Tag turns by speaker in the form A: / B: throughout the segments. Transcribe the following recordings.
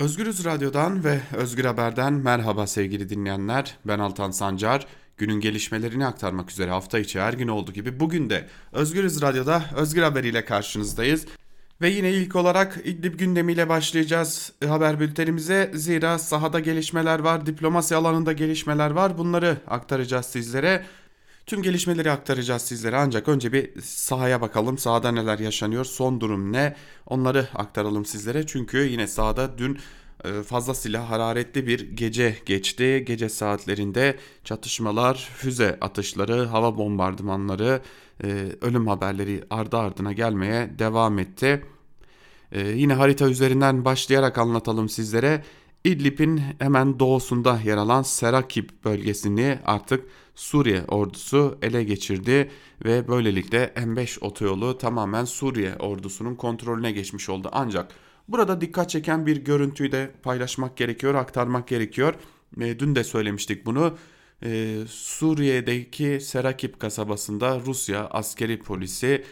A: Özgürüz Radyo'dan ve Özgür Haber'den merhaba sevgili dinleyenler. Ben Altan Sancar. Günün gelişmelerini aktarmak üzere hafta içi her gün olduğu gibi bugün de Özgürüz Radyo'da Özgür Haber ile karşınızdayız. Ve yine ilk olarak İdlib gündemiyle başlayacağız haber bültenimize. Zira sahada gelişmeler var, diplomasi alanında gelişmeler var. Bunları aktaracağız sizlere. Tüm gelişmeleri aktaracağız sizlere ancak önce bir sahaya bakalım. Sahada neler yaşanıyor, son durum ne? Onları aktaralım sizlere. Çünkü yine sahada dün e, fazlasıyla hararetli bir gece geçti. Gece saatlerinde çatışmalar, füze atışları, hava bombardımanları, e, ölüm haberleri ardı ardına gelmeye devam etti. E, yine harita üzerinden başlayarak anlatalım sizlere. İdlib'in hemen doğusunda yer alan Serakip bölgesini artık Suriye ordusu ele geçirdi ve böylelikle M5 otoyolu tamamen Suriye ordusunun kontrolüne geçmiş oldu. Ancak burada dikkat çeken bir görüntüyü de paylaşmak gerekiyor, aktarmak gerekiyor. E, dün de söylemiştik bunu. E, Suriye'deki Serakip kasabasında Rusya askeri polisi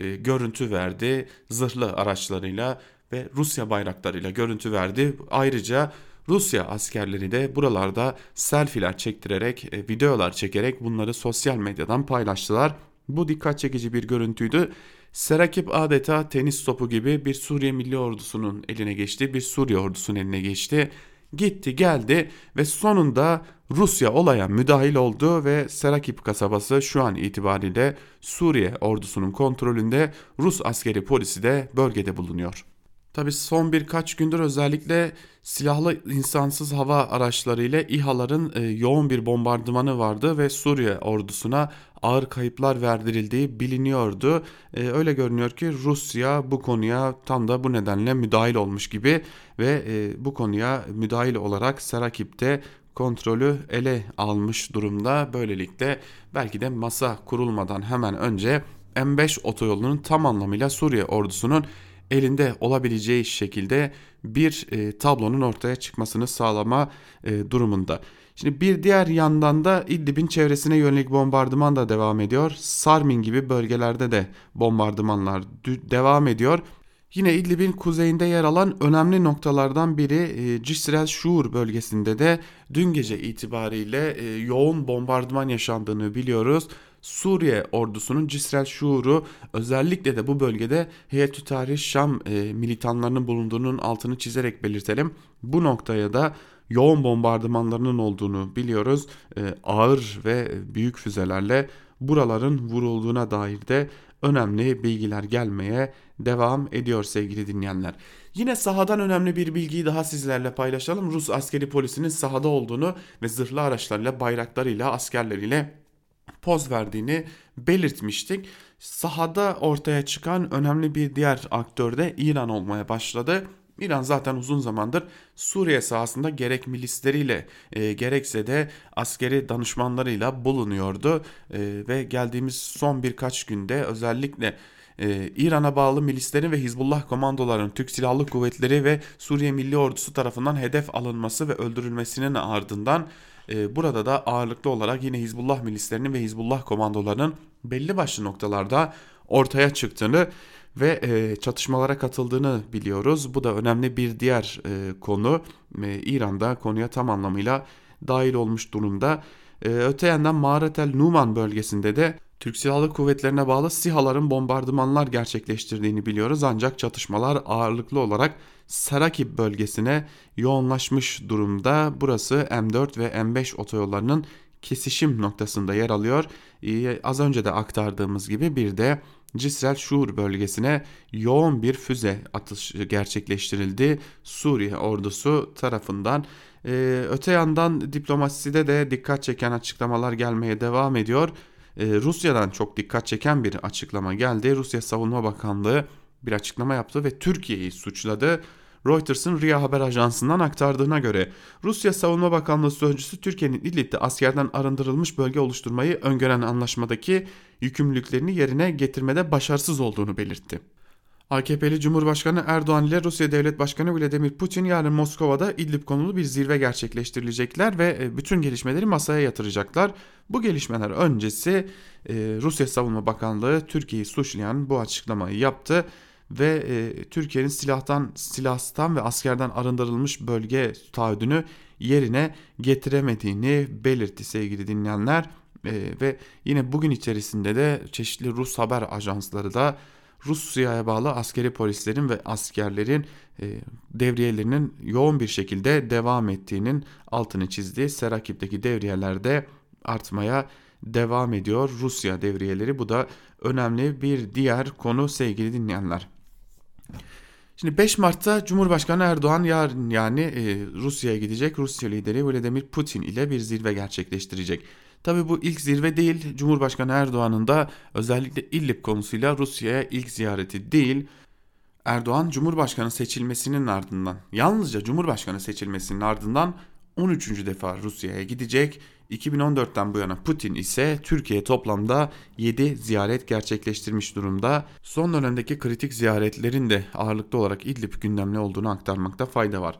A: e, görüntü verdi zırhlı araçlarıyla ve Rusya bayraklarıyla görüntü verdi. Ayrıca Rusya askerleri de buralarda selfiler çektirerek, e, videolar çekerek bunları sosyal medyadan paylaştılar. Bu dikkat çekici bir görüntüydü. Serakip adeta tenis topu gibi bir Suriye Milli Ordusu'nun eline geçti, bir Suriye ordusunun eline geçti. Gitti geldi ve sonunda Rusya olaya müdahil oldu ve Serakip kasabası şu an itibariyle Suriye ordusunun kontrolünde Rus askeri polisi de bölgede bulunuyor. Tabi son birkaç gündür özellikle silahlı insansız hava araçları ile İHA'ların e, yoğun bir bombardımanı vardı ve Suriye ordusuna ağır kayıplar verdirildiği biliniyordu. E, öyle görünüyor ki Rusya bu konuya tam da bu nedenle müdahil olmuş gibi ve e, bu konuya müdahil olarak Serakip'te kontrolü ele almış durumda. Böylelikle belki de masa kurulmadan hemen önce M5 otoyolunun tam anlamıyla Suriye ordusunun elinde olabileceği şekilde bir e, tablonun ortaya çıkmasını sağlama e, durumunda. Şimdi bir diğer yandan da İdlib'in çevresine yönelik bombardıman da devam ediyor. Sarmin gibi bölgelerde de bombardımanlar devam ediyor. Yine İdlib'in kuzeyinde yer alan önemli noktalardan biri e, Cisrel Şuur bölgesinde de dün gece itibariyle e, yoğun bombardıman yaşandığını biliyoruz. Suriye ordusunun Cisrel Şuur'u özellikle de bu bölgede Heyetü Tahrir Şam e, militanlarının bulunduğunun altını çizerek belirtelim. Bu noktaya da yoğun bombardımanlarının olduğunu biliyoruz. E, ağır ve büyük füzelerle buraların vurulduğuna dair de önemli bilgiler gelmeye devam ediyor sevgili dinleyenler. Yine sahadan önemli bir bilgiyi daha sizlerle paylaşalım. Rus askeri polisinin sahada olduğunu ve zırhlı araçlarıyla, bayraklarıyla, askerleriyle poz verdiğini belirtmiştik. Sahada ortaya çıkan önemli bir diğer aktör de İran olmaya başladı. İran zaten uzun zamandır Suriye sahasında gerek milisleriyle e, gerekse de askeri danışmanlarıyla bulunuyordu e, ve geldiğimiz son birkaç günde özellikle e, İran'a bağlı milislerin ve Hizbullah komandolarının Türk Silahlı Kuvvetleri ve Suriye Milli Ordusu tarafından hedef alınması ve öldürülmesinin ardından e, burada da ağırlıklı olarak yine Hizbullah milislerinin ve Hizbullah komandolarının belli başlı noktalarda ortaya çıktığını ve e, çatışmalara katıldığını biliyoruz. Bu da önemli bir diğer e, konu. E, İran'da konuya tam anlamıyla dahil olmuş durumda. E, öte yandan Mağaretel Numan bölgesinde de Türk Silahlı Kuvvetlerine bağlı SİHA'ların bombardımanlar gerçekleştirdiğini biliyoruz ancak çatışmalar ağırlıklı olarak Sarakip bölgesine yoğunlaşmış durumda. Burası M4 ve M5 otoyollarının kesişim noktasında yer alıyor. Ee, az önce de aktardığımız gibi bir de Cisrel Şur bölgesine yoğun bir füze atışı gerçekleştirildi Suriye ordusu tarafından. Ee, öte yandan diplomaside de dikkat çeken açıklamalar gelmeye devam ediyor. Ee, Rusya'dan çok dikkat çeken bir açıklama geldi. Rusya Savunma Bakanlığı bir açıklama yaptı ve Türkiye'yi suçladı. Reuters'ın RIA haber ajansından aktardığına göre Rusya Savunma Bakanlığı sözcüsü Türkiye'nin İdlib'de askerden arındırılmış bölge oluşturmayı öngören anlaşmadaki yükümlülüklerini yerine getirmede başarısız olduğunu belirtti. AKP'li Cumhurbaşkanı Erdoğan ile Rusya Devlet Başkanı Vladimir Putin yarın Moskova'da İdlib konulu bir zirve gerçekleştirilecekler ve e, bütün gelişmeleri masaya yatıracaklar. Bu gelişmeler öncesi e, Rusya Savunma Bakanlığı Türkiye'yi suçlayan bu açıklamayı yaptı ve e, Türkiye'nin silahtan silahstan ve askerden arındırılmış bölge taahhüdünü yerine getiremediğini belirtti sevgili dinleyenler. Ve yine bugün içerisinde de çeşitli Rus haber ajansları da Rusya'ya bağlı askeri polislerin ve askerlerin e, devriyelerinin yoğun bir şekilde devam ettiğinin altını çizdi. Serakip'teki devriyelerde artmaya devam ediyor Rusya devriyeleri. Bu da önemli bir diğer konu sevgili dinleyenler. Şimdi 5 Mart'ta Cumhurbaşkanı Erdoğan yarın yani e, Rusya'ya gidecek. Rusya lideri Vladimir Putin ile bir zirve gerçekleştirecek. Tabi bu ilk zirve değil. Cumhurbaşkanı Erdoğan'ın da özellikle İllip konusuyla Rusya'ya ilk ziyareti değil. Erdoğan Cumhurbaşkanı seçilmesinin ardından yalnızca Cumhurbaşkanı seçilmesinin ardından 13. defa Rusya'ya gidecek. 2014'ten bu yana Putin ise Türkiye toplamda 7 ziyaret gerçekleştirmiş durumda. Son dönemdeki kritik ziyaretlerin de ağırlıklı olarak İdlib gündemli olduğunu aktarmakta fayda var.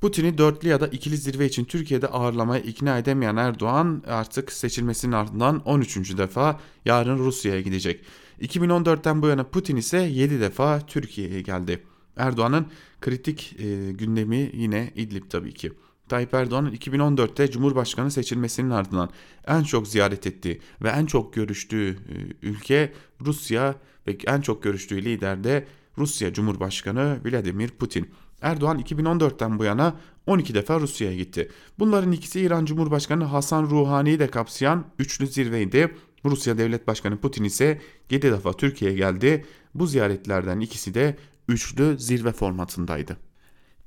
A: Putin'i dörtlü ya da ikili zirve için Türkiye'de ağırlamaya ikna edemeyen Erdoğan artık seçilmesinin ardından 13. defa yarın Rusya'ya gidecek. 2014'ten bu yana Putin ise 7 defa Türkiye'ye geldi. Erdoğan'ın kritik e, gündemi yine İdlib tabii ki. Tayyip Erdoğan'ın 2014'te Cumhurbaşkanı seçilmesinin ardından en çok ziyaret ettiği ve en çok görüştüğü e, ülke Rusya ve en çok görüştüğü lider de Rusya Cumhurbaşkanı Vladimir Putin. Erdoğan 2014'ten bu yana 12 defa Rusya'ya gitti. Bunların ikisi İran Cumhurbaşkanı Hasan Ruhani'yi de kapsayan üçlü zirveydi. Rusya Devlet Başkanı Putin ise 7 defa Türkiye'ye geldi. Bu ziyaretlerden ikisi de üçlü zirve formatındaydı.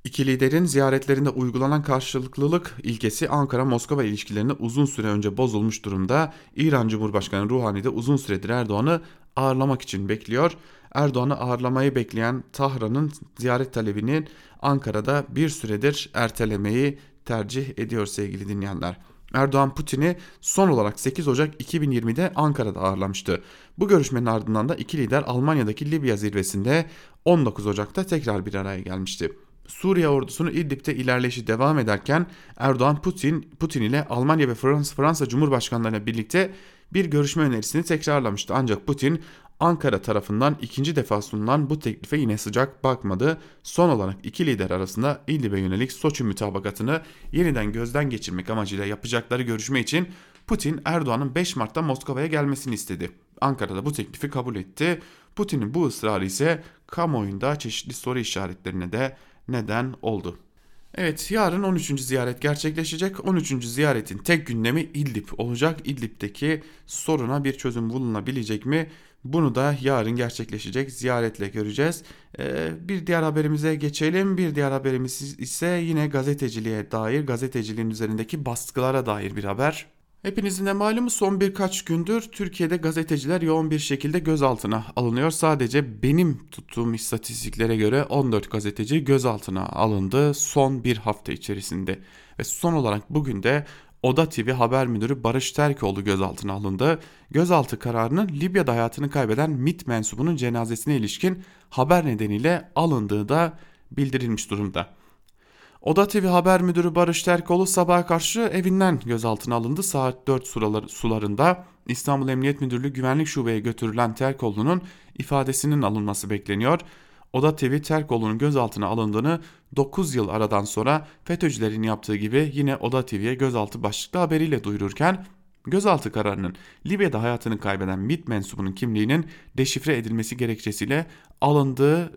A: İki liderin ziyaretlerinde uygulanan karşılıklılık ilkesi Ankara-Moskova ilişkilerinde uzun süre önce bozulmuş durumda. İran Cumhurbaşkanı Ruhani de uzun süredir Erdoğan'ı ağırlamak için bekliyor. Erdoğan'ı ağırlamayı bekleyen Tahran'ın ziyaret talebinin Ankara'da bir süredir ertelemeyi tercih ediyor sevgili dinleyenler. Erdoğan Putin'i son olarak 8 Ocak 2020'de Ankara'da ağırlamıştı. Bu görüşmenin ardından da iki lider Almanya'daki Libya zirvesinde 19 Ocak'ta tekrar bir araya gelmişti. Suriye ordusunu İdlib'de ilerleyişi devam ederken Erdoğan Putin Putin ile Almanya ve Fransa, Fransa Cumhurbaşkanlarıyla birlikte bir görüşme önerisini tekrarlamıştı. Ancak Putin Ankara tarafından ikinci defa sunulan bu teklife yine sıcak bakmadı. Son olarak iki lider arasında İdlib'e yönelik Soçi mütabakatını yeniden gözden geçirmek amacıyla yapacakları görüşme için Putin Erdoğan'ın 5 Mart'ta Moskova'ya gelmesini istedi. Ankara'da bu teklifi kabul etti. Putin'in bu ısrarı ise kamuoyunda çeşitli soru işaretlerine de neden oldu. Evet yarın 13. ziyaret gerçekleşecek. 13. ziyaretin tek gündemi İdlib olacak. İdlib'deki soruna bir çözüm bulunabilecek mi? Bunu da yarın gerçekleşecek ziyaretle göreceğiz. Ee, bir diğer haberimize geçelim. Bir diğer haberimiz ise yine gazeteciliğe dair, gazeteciliğin üzerindeki baskılara dair bir haber. Hepinizin de malumu son birkaç gündür Türkiye'de gazeteciler yoğun bir şekilde gözaltına alınıyor. Sadece benim tuttuğum istatistiklere göre 14 gazeteci gözaltına alındı son bir hafta içerisinde. Ve son olarak bugün de Oda TV haber müdürü Barış Terkoğlu gözaltına alındı. Gözaltı kararının Libya'da hayatını kaybeden MIT mensubunun cenazesine ilişkin haber nedeniyle alındığı da bildirilmiş durumda. Oda TV haber müdürü Barış Terkoğlu sabaha karşı evinden gözaltına alındı. Saat 4 sularında İstanbul Emniyet Müdürlüğü Güvenlik Şube'ye götürülen Terkoğlu'nun ifadesinin alınması bekleniyor. Oda TV Terkoğlu'nun gözaltına alındığını 9 yıl aradan sonra FETÖ'cülerin yaptığı gibi yine Oda TV'ye gözaltı başlıklı haberiyle duyururken gözaltı kararının Libya'da hayatını kaybeden MİT mensubunun kimliğinin deşifre edilmesi gerekçesiyle alındığı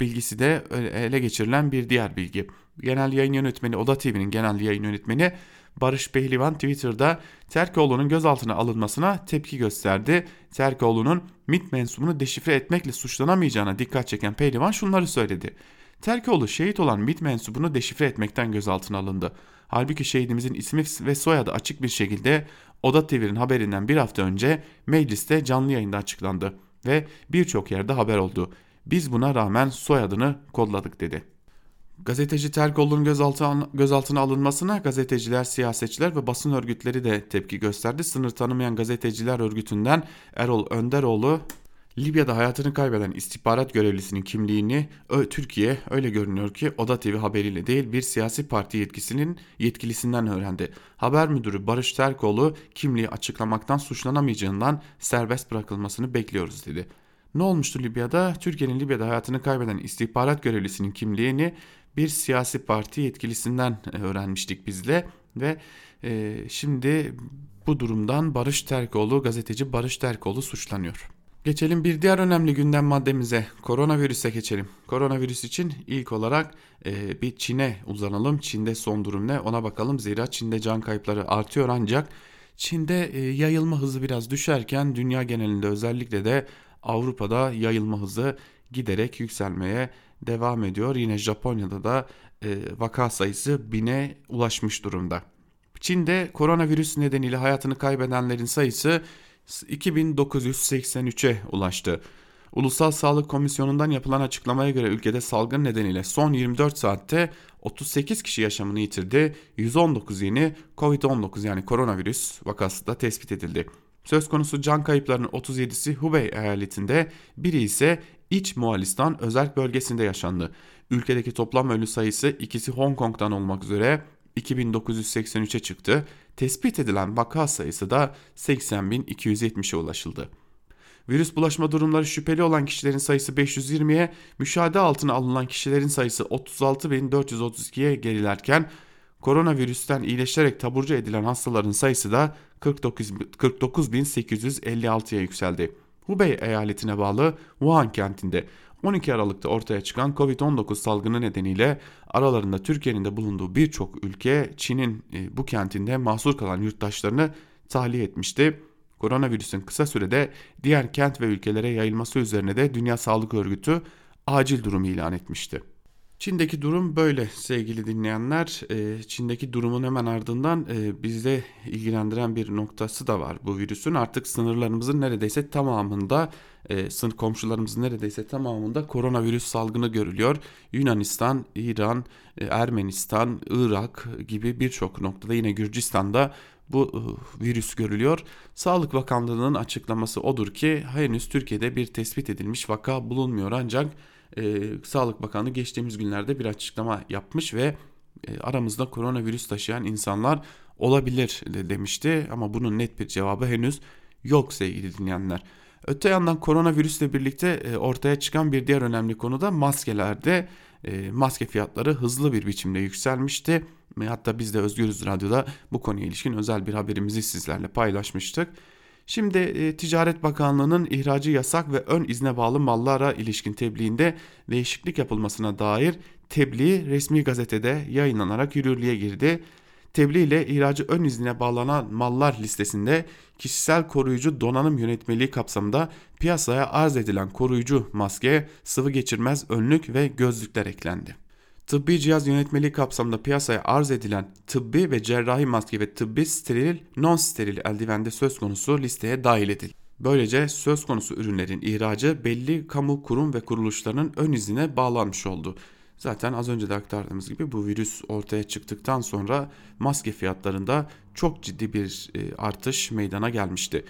A: bilgisi de ele geçirilen bir diğer bilgi. Genel yayın yönetmeni Oda TV'nin genel yayın yönetmeni Barış Pehlivan Twitter'da Terkoğlu'nun gözaltına alınmasına tepki gösterdi. Terkoğlu'nun MIT mensubunu deşifre etmekle suçlanamayacağına dikkat çeken Pehlivan şunları söyledi. Terkoğlu şehit olan MIT mensubunu deşifre etmekten gözaltına alındı. Halbuki şehidimizin ismi ve soyadı açık bir şekilde Oda TV'nin haberinden bir hafta önce mecliste canlı yayında açıklandı ve birçok yerde haber oldu. Biz buna rağmen soyadını kodladık dedi. Gazeteci Terkoğlu'nun gözaltına, gözaltına alınmasına gazeteciler, siyasetçiler ve basın örgütleri de tepki gösterdi. Sınır tanımayan gazeteciler örgütünden Erol Önderoğlu Libya'da hayatını kaybeden istihbarat görevlisinin kimliğini Türkiye öyle görünüyor ki Oda TV haberiyle değil bir siyasi parti yetkisinin yetkilisinden öğrendi. Haber müdürü Barış Terkoğlu kimliği açıklamaktan suçlanamayacağından serbest bırakılmasını bekliyoruz dedi. Ne olmuştu Libya'da? Türkiye'nin Libya'da hayatını kaybeden istihbarat görevlisinin kimliğini bir siyasi parti yetkilisinden e, öğrenmiştik bizle ve e, şimdi bu durumdan Barış Terkoğlu, gazeteci Barış Terkoğlu suçlanıyor. Geçelim bir diğer önemli gündem maddemize. Koronavirüse geçelim. Koronavirüs için ilk olarak e, bir Çin'e uzanalım. Çin'de son durum ne ona bakalım. Zira Çin'de can kayıpları artıyor ancak Çin'de e, yayılma hızı biraz düşerken dünya genelinde özellikle de Avrupa'da yayılma hızı giderek yükselmeye devam ediyor. Yine Japonya'da da e, vaka sayısı bine ulaşmış durumda. Çin'de koronavirüs nedeniyle hayatını kaybedenlerin sayısı 2983'e ulaştı. Ulusal Sağlık Komisyonu'ndan yapılan açıklamaya göre ülkede salgın nedeniyle son 24 saatte 38 kişi yaşamını yitirdi. 119 yeni Covid-19 yani koronavirüs vakası da tespit edildi. Söz konusu can kayıplarının 37'si Hubei eyaletinde, biri ise İç Moğolistan özel bölgesinde yaşandı. Ülkedeki toplam ölü sayısı ikisi Hong Kong'dan olmak üzere 2983'e çıktı. Tespit edilen vaka sayısı da 80.270'e ulaşıldı. Virüs bulaşma durumları şüpheli olan kişilerin sayısı 520'ye, müşahede altına alınan kişilerin sayısı 36.432'ye gerilerken koronavirüsten iyileşerek taburcu edilen hastaların sayısı da 49.856'ya yükseldi. Hubei eyaletine bağlı Wuhan kentinde 12 Aralık'ta ortaya çıkan Covid-19 salgını nedeniyle aralarında Türkiye'nin de bulunduğu birçok ülke Çin'in e, bu kentinde mahsur kalan yurttaşlarını tahliye etmişti. Koronavirüsün kısa sürede diğer kent ve ülkelere yayılması üzerine de Dünya Sağlık Örgütü acil durum ilan etmişti. Çin'deki durum böyle sevgili dinleyenler. Ee, Çin'deki durumun hemen ardından e, bizde ilgilendiren bir noktası da var bu virüsün. Artık sınırlarımızın neredeyse tamamında, e, sınır komşularımızın neredeyse tamamında koronavirüs salgını görülüyor. Yunanistan, İran, e, Ermenistan, Irak gibi birçok noktada yine Gürcistan'da bu virüs görülüyor. Sağlık Bakanlığı'nın açıklaması odur ki henüz Türkiye'de bir tespit edilmiş vaka bulunmuyor ancak e, Sağlık Bakanlığı geçtiğimiz günlerde bir açıklama yapmış ve e, aramızda koronavirüs taşıyan insanlar olabilir demişti ama bunun net bir cevabı henüz yok sevgili dinleyenler. Öte yandan koronavirüsle birlikte e, ortaya çıkan bir diğer önemli konu da maskelerde e, maske fiyatları hızlı bir biçimde yükselmişti. Hatta biz de Özgürüz Radyo'da bu konuya ilişkin özel bir haberimizi sizlerle paylaşmıştık. Şimdi e, Ticaret Bakanlığı'nın ihracı yasak ve ön izne bağlı mallara ilişkin tebliğinde değişiklik yapılmasına dair tebliğ resmi gazetede yayınlanarak yürürlüğe girdi. Tebliğ ile ihracı ön izine bağlanan mallar listesinde kişisel koruyucu donanım yönetmeliği kapsamında piyasaya arz edilen koruyucu maske, sıvı geçirmez önlük ve gözlükler eklendi. Tıbbi cihaz yönetmeliği kapsamında piyasaya arz edilen tıbbi ve cerrahi maske ve tıbbi steril, non-steril eldivende söz konusu listeye dahil edildi. Böylece söz konusu ürünlerin ihracı belli kamu kurum ve kuruluşlarının ön izine bağlanmış oldu. Zaten az önce de aktardığımız gibi bu virüs ortaya çıktıktan sonra maske fiyatlarında çok ciddi bir e, artış meydana gelmişti.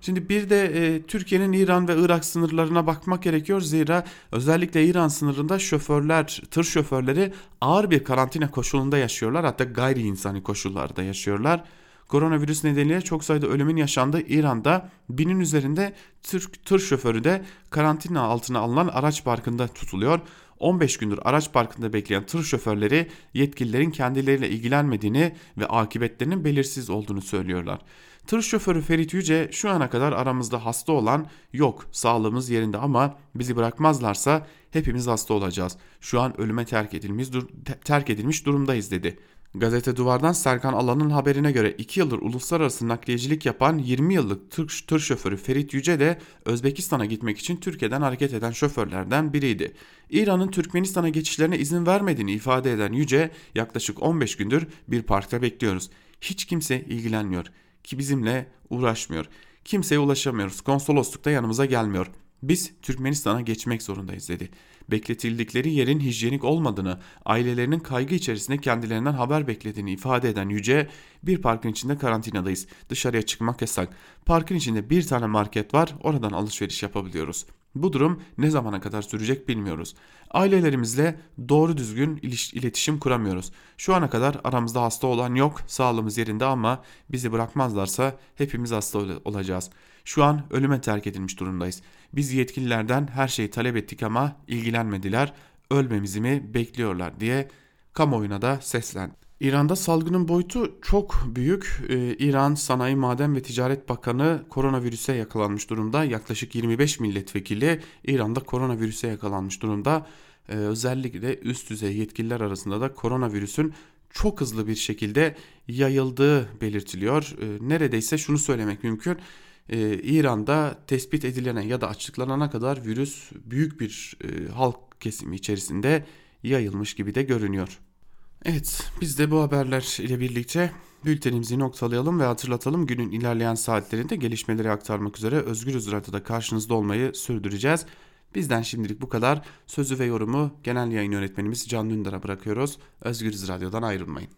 A: Şimdi bir de e, Türkiye'nin İran ve Irak sınırlarına bakmak gerekiyor. Zira özellikle İran sınırında şoförler, tır şoförleri ağır bir karantina koşulunda yaşıyorlar. Hatta gayri insani koşullarda yaşıyorlar. Koronavirüs nedeniyle çok sayıda ölümün yaşandığı İran'da binin üzerinde tır, tır şoförü de karantina altına alınan araç parkında tutuluyor. 15 gündür araç parkında bekleyen tır şoförleri yetkililerin kendileriyle ilgilenmediğini ve akıbetlerinin belirsiz olduğunu söylüyorlar. Tır şoförü Ferit Yüce şu ana kadar aramızda hasta olan yok sağlığımız yerinde ama bizi bırakmazlarsa hepimiz hasta olacağız. Şu an ölüme terk edilmiş, dur terk edilmiş durumdayız dedi. Gazete Duvar'dan Serkan Alan'ın haberine göre 2 yıldır uluslararası nakliyecilik yapan 20 yıllık tır, tır şoförü Ferit Yüce de Özbekistan'a gitmek için Türkiye'den hareket eden şoförlerden biriydi. İran'ın Türkmenistan'a geçişlerine izin vermediğini ifade eden Yüce yaklaşık 15 gündür bir parkta bekliyoruz. Hiç kimse ilgilenmiyor ki bizimle uğraşmıyor. Kimseye ulaşamıyoruz. Konsolosluk da yanımıza gelmiyor. Biz Türkmenistan'a geçmek zorundayız dedi. Bekletildikleri yerin hijyenik olmadığını, ailelerinin kaygı içerisinde kendilerinden haber beklediğini ifade eden Yüce, bir parkın içinde karantinadayız. Dışarıya çıkmak yasak. Parkın içinde bir tane market var, oradan alışveriş yapabiliyoruz. Bu durum ne zamana kadar sürecek bilmiyoruz. Ailelerimizle doğru düzgün iletişim kuramıyoruz. Şu ana kadar aramızda hasta olan yok, sağlığımız yerinde ama bizi bırakmazlarsa hepimiz hasta olacağız. Şu an ölüme terk edilmiş durumdayız. Biz yetkililerden her şeyi talep ettik ama ilgilenmediler. Ölmemizi mi bekliyorlar diye kamuoyuna da seslendi. İran'da salgının boyutu çok büyük. Ee, İran Sanayi Maden ve Ticaret Bakanı koronavirüse yakalanmış durumda. Yaklaşık 25 milletvekili İran'da koronavirüse yakalanmış durumda. Ee, özellikle üst düzey yetkililer arasında da koronavirüsün çok hızlı bir şekilde yayıldığı belirtiliyor. Ee, neredeyse şunu söylemek mümkün. Ee, İran'da tespit edilene ya da açıklanana kadar virüs büyük bir e, halk kesimi içerisinde yayılmış gibi de görünüyor. Evet, biz de bu haberler ile birlikte bültenimizi noktalayalım ve hatırlatalım. Günün ilerleyen saatlerinde gelişmeleri aktarmak üzere Özgür Radyo'da karşınızda olmayı sürdüreceğiz. Bizden şimdilik bu kadar. Sözü ve yorumu genel yayın yönetmenimiz Can Dündar'a bırakıyoruz. Özgür Radyo'dan ayrılmayın.